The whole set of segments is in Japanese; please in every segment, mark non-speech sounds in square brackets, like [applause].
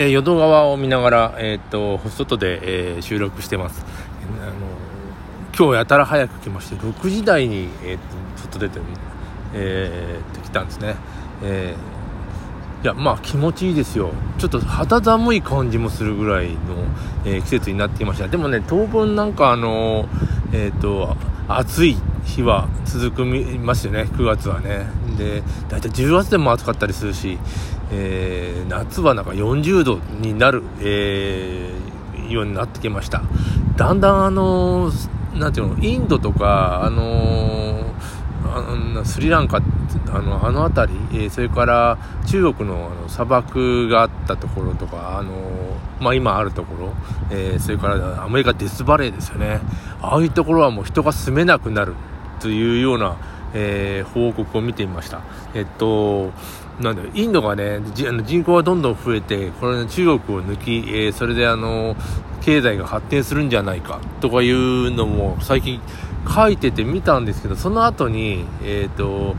えー、淀川を見ながら、えー、っと外で、えー、収録してます、あの今日やたら早く来まして6時台に、えー、外出て、えー、来たんですね、えー、いやまあ気持ちいいですよ。ちょっと肌寒い感じもするぐらいの、えー、季節になってきました。でもね当分なんかあのえっ、と暑い日は続くますよね。9月はね。で大体10月でも暑かったりするし、えー、夏はなんか40度になる、えー、ようになってきましただんだんあのなんていうのインドとかあのあスリランカあのあの辺り、えー、それから中国のあの砂漠があったところとか、あのまあ、今あるところ、えー、それからアメリカデスバレーですよねああいうところはもう人が住めなくなるというような、えー、報告を見てみました。えっと、なんだインドがね、人口がどんどん増えて、これ、ね、中国を抜き、えー、それであの、経済が発展するんじゃないかとかいうのも最近書いてて見たんですけど、その後に、えっ、ー、と、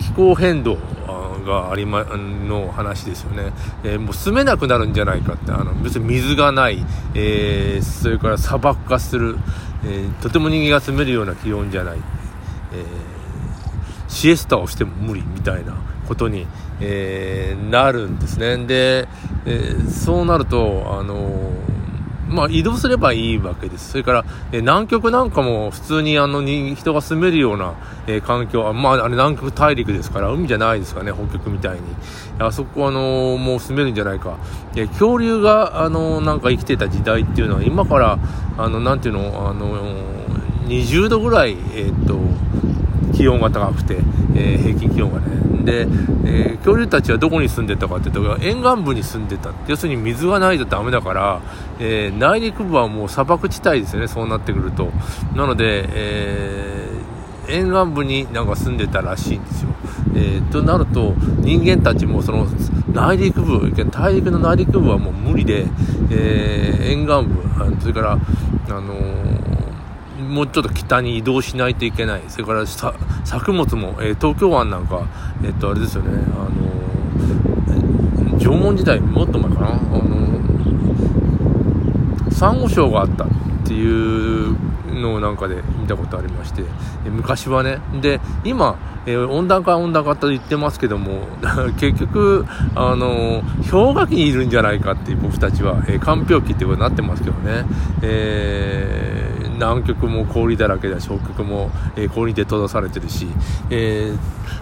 気候変動がありま、の話ですよね。えー、もう住めなくなるんじゃないかって、あの、別に水がない、えー、それから砂漠化する、えー、とても人間が住めるような気温じゃない。えシエスタをしても無理みたいなことに、えなるんですね。で、えそうなると、あのまあ、移動すればいいわけです。それから、え南極なんかも普通にあのに人が住めるような、えー、環境、まあ、あれ南極大陸ですから、海じゃないですかね、北極みたいに。あそこ、あのー、もう住めるんじゃないか。え恐竜が、あのなんか生きてた時代っていうのは、今から、あの、なんていうの、あの20度ぐらい、えっと、気温が高くて、えー、平均気温がね。で、えー、恐竜たちはどこに住んでたかっていうと、沿岸部に住んでた。要するに水がないとダメだから、えー、内陸部はもう砂漠地帯ですよね、そうなってくると。なので、えー、沿岸部になんか住んでたらしいんですよ。えー、となると、人間たちもその内陸部、大陸の内陸部はもう無理で、えー、沿岸部、それから、あのーもうちょっと北に移動しないといけない。それから作物も、えー、東京湾なんか、えっと、あれですよね、あのー、縄文時代、もっと前かな、あのー、サンゴ礁があったっていうのをなんかで見たことありまして、え昔はね、で、今、えー、温暖化温暖化と言ってますけども、[laughs] 結局、あの氷河期にいるんじゃないかって僕たちは、えー、寒氷期ってことになってますけどね、えー南極も氷だらけだし北極も、えー、氷で閉ざされてるし、え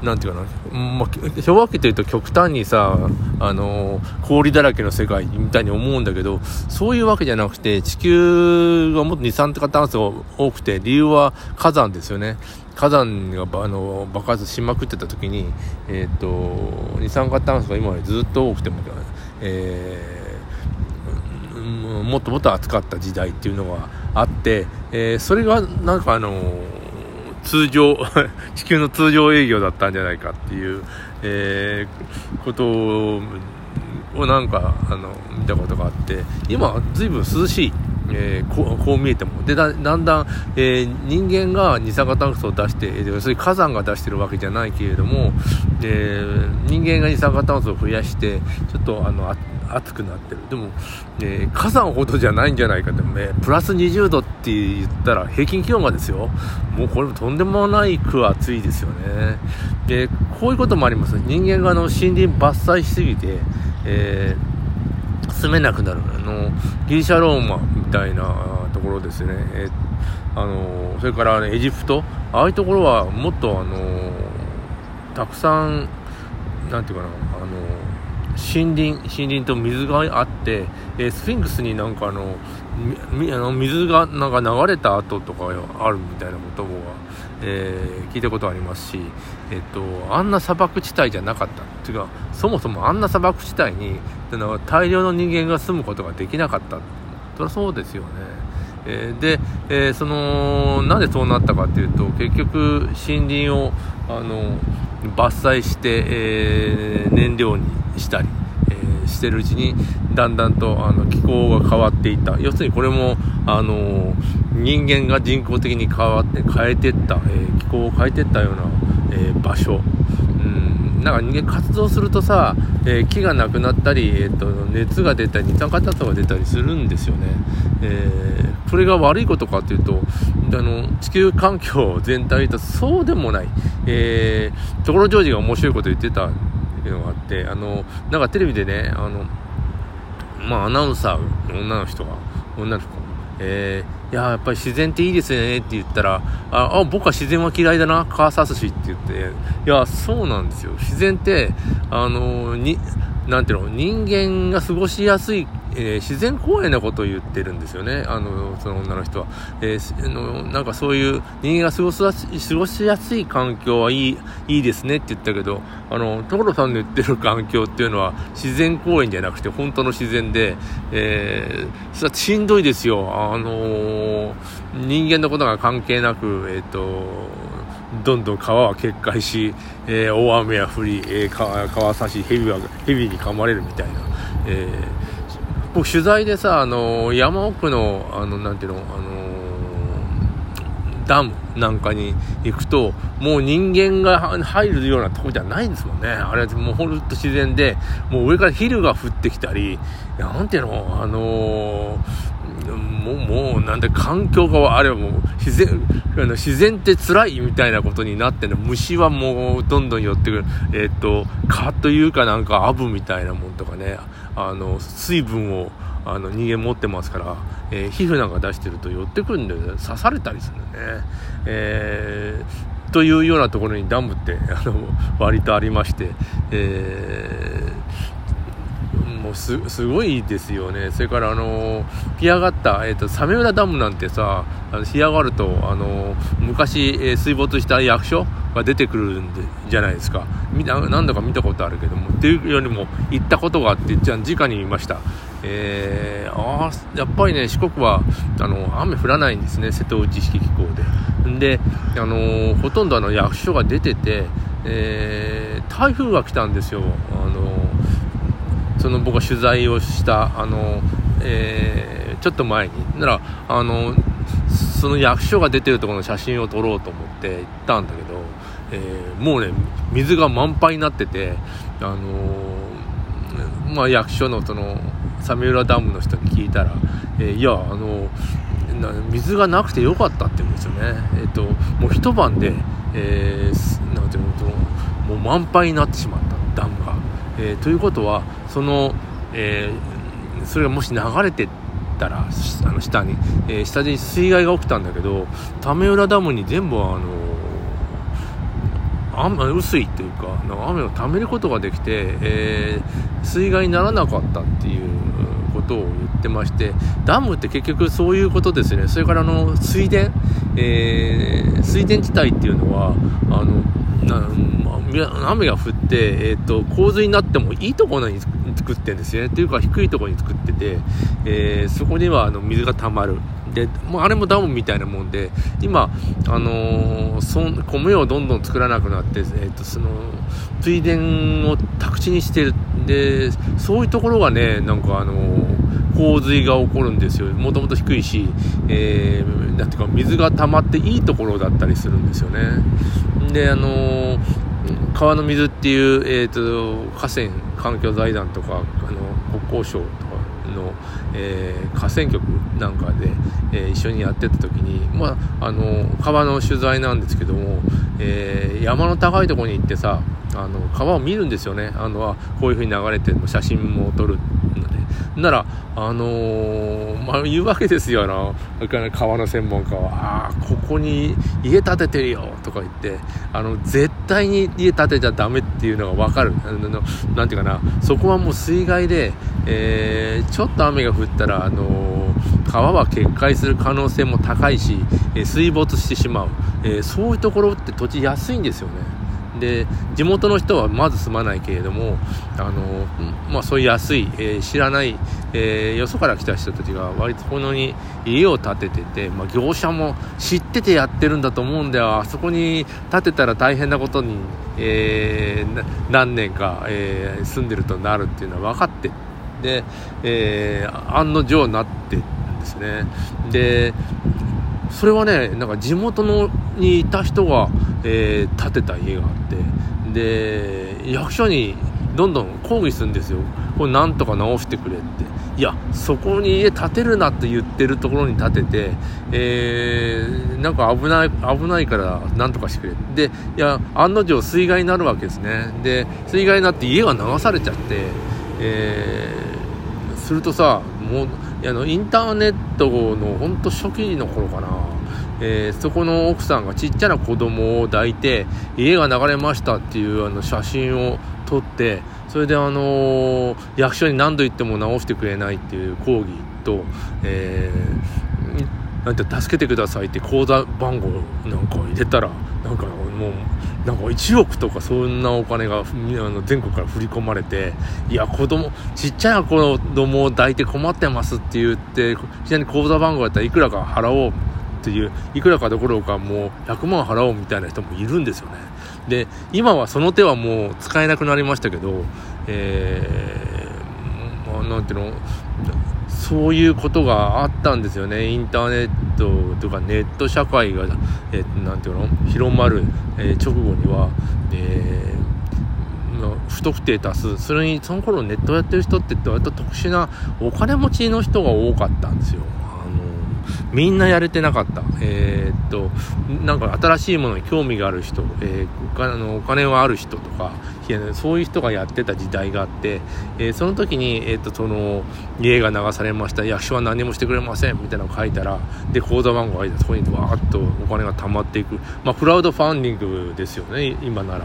ー、なんていうかな、まあ、氷河期というと極端にさ、あのー、氷だらけの世界みたいに思うんだけどそういうわけじゃなくて地球がもっと二酸化炭素が多くて理由は火山ですよね。火山があの爆発しまくってた時に、えーと、二酸化炭素が今までずっと多くても、えーもっともっと暑かった時代っていうのがあって、えー、それがなんかあの通常 [laughs] 地球の通常営業だったんじゃないかっていう、えー、ことををなんかあの見たことがあって今ずいぶん涼しいえー、こうこう見えても。でだんだん、えー、人間が二酸化炭素を出して要するに火山が出してるわけじゃないけれども、えー、人間が二酸化炭素を増やしてちょっとあの暑くなってる。でも、え火山ほどじゃないんじゃないかって、ね、プラス20度って言ったら平均気温がですよ。もうこれもとんでもないく暑いですよね。でこういうこともあります。人間があの森林伐採しすぎて、え住めなくなる。あのギリシャローマみたいなところですね、えあのそれから、ね、エジプト。ああいうところはもっとあのたくさんなんていうかな。あの森林森林と水があって、えスフィンクスになんかあのあの水がなんか流れた跡とかあるみたいなことは、えー、聞いたことありますし、えっと、あんな砂漠地帯じゃなかった。っていう。かそもそもあんな砂漠地帯に大量の人間が住むことができなかった。そりゃそうですよね。え、で、え、そのなんでそうなったかっていうと結局森林をあの伐採して、えー、燃料にしたり、してるうちにだんだんとあの気候が変わっていった。要するにこれもあの人間が人工的に変わって変えていった、えー、気候を変えていったような、え場所、なんか人間活動するとさ、えー、木がなくなったり、えーと、熱が出たり二酸化炭素が出たりするんですよね、えー、これが悪いことかというとあの地球環境全体とそうでもない、えー、ところジョージが面白いこと言ってたっていうのがあってあのなんかテレビでねあのまあアナウンサー女の人が女の子えー、いややっぱり自然っていいですねって言ったら、あ、あ僕は自然は嫌いだな、カーサスシって言って、いや、そうなんですよ。自然って、あの、に、なんていうの、人間が過ごしやすいえー、自然公園のことを言ってるんですよね、あのその女の人は。えー、のなんかそういう人間が過ごす過ごしやすい環境はいいいいですねって言ったけど、あの所さんの言ってる環境っていうのは自然公園じゃなくて本当の自然で、えー、しんどいですよ、あの人間のことが関係なく、えっ、とどんどん川は決壊し、えー、大雨が降り、えー、川川差し蛇は蛇に噛まれるみたいな、えー僕取材でさ、あの山奥の、あの、なんていうの、あのダムなんかに行くと、もう人間が入るようなとこじゃないんですもんね。あれはもうほんと自然で、もう上からヒルが降ってきたり、なんていうの、あのもう、もう、なんで環境が、あれはもう、自然、あの自然って辛いみたいなことになってね、虫はもう、どんどん寄ってくる。えっ、と、蚊というかなんか、アブみたいなもんとかね、あの、水分を、あの、人間持ってますから、えー、皮膚なんか出してると寄ってくるんで、刺されたりするんだよね。えー、というようなところにダムって、あの、割とありまして、えーすごいですよね、それからあの干上がった、えーと、サメ浦ダムなんてさ、あの干上がると、あの昔、えー、水没した役所が出てくるんでじゃないですか、何度か見たことあるけども、っていうよりも行ったことがあって、じゃ直に見ました。えー、あやっぱりね、四国はあの雨降らないんですね、瀬戸内式気候で。で、あのほとんどあの役所が出てて、えー、台風が来たんですよ。あのその僕が取材をしたあの、えー、ちょっと前にならあのその役所が出てるところの写真を撮ろうと思って行ったんだけど、えー、もうね水が満杯になっててあのー、まあ、役所のそのサメ浦ダムの人に聞いたら、えー、いやあの水がなくてよかったって言うんですよねえっ、ともう一晩で、えー、なんていうのもう満杯になってしまったダム。えー、ということはその、えー、それがもし流れてたらあの下に、えー、下に水害が起きたんだけど為浦ダムに全部あの雨雨水というか雨を貯めることができて、えー、水害にならなかったっていうことを言ってましてダムって結局そういうことですね。それからあの水田、えー、水田地帯っていうのはあの雨が降って、えーと、洪水になってもいいところに作ってるんですよね。というか低いところに作ってて、えー、そこにはあの水が溜まる。で、もうあれもダムみたいなもんで、今、あのー、そ米をどんどん作らなくなって、えーと、その水田を宅地にしてる。で、そういうところがね、なんかあのー洪水が起こるんですよ。もともと低いし、えー、なんていうか、水が溜まっていいところだったりするんですよね。で、あのー、川の水っていう、えーと、河川環境財団とかあの国交省とかの、えー、河川局なんかで、えー、一緒にやってた時に、まあ、あの川の取材なんですけども、えー、山の高いところに行ってさあの川を見るんですよね。あのこういうふうに流れてるの写真も撮るなら、あのー、まあ、言うわけですよ、あの、川の専門家は。ああ、ここに家建ててるよ、とか言って、あの、絶対に家建てちゃダメっていうのがわかる。あの、なんていうかな、そこはもう水害で、えー、ちょっと雨が降ったら、あのー、川は決壊する可能性も高いし、え水没してしまう。えそういうところって土地安いんですよね。で地元の人はまず住まないけれどもあの、まあ、そういう安い、えー、知らない、えー、よそから来た人たちが割とこのに家を建ててて、まあ、業者も知っててやってるんだと思うんであそこに建てたら大変なことに、えー、何年か、えー、住んでるとなるっていうのは分かってで、えー、案の定なってんですね。でそれはねなんか地元のにいた人が、えー、建てた家があってで役所にどんどん抗議するんですよ。これなんとか直してくれって。いやそこに家建てるなって言ってるところに建てて、えー、なんか危ない危ないからなんとかしてくれでいや案の定水害になるわけですね。で水害になって家が流されちゃって、えー、するとさもうあのインターネットの本当初期の頃かな。えー、そこの奥さんがちっちゃな子供を抱いて家が流れましたっていうあの写真を撮ってそれであの役所に何度言っても直してくれないっていう抗議と、えー、なんて助けてくださいって口座番号なんか入れたらなんかもうなんか1億とかそんなお金があの全国から振り込まれていや子供ちっちゃい子供を抱いて困ってますって言ってちなみに口座番号やったらいくらか払おうっていういくらかどころかもう100万払おうみたいな人もいるんですよね。で今はその手はもう使えなくなりましたけど、えー、まあ、なんていうのそういうことがあったんですよね。インターネットとかネット社会が、えー、なんていうの広まる、えー、直後には、えー不特定多数。それにその頃ネットやってる人って割と特殊なお金持ちの人が多かったんですよ。みんなやれてなかった。えー、っと、なんか新しいものに興味がある人、えー、お金のお金はある人とか、そういう人がやってた時代があって、えー、その時に、えー、っと、その、家が流されました、役所は何もしてくれません、みたいなのを書いたら、で、口座番号が入って、そこにわーっとお金が貯まっていく。まあ、クラウドファンディングですよね、今なら。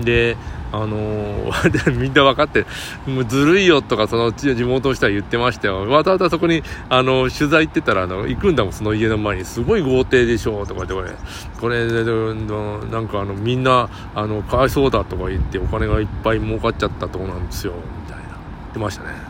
で、あのー、[laughs] みんな分かって、もうずるいよとか、その地元の人は言ってましたよ。わざわざそこに、あの、取材行ってたら、あの、行くんだもん、その家の前に。すごい豪邸でしょ、とか言って、これ、これ、なんかあの、みんな、あの、かわいそうだとか言って、金がいっぱい儲かっちゃったとこなんですよ、みたいな。言ってましたね。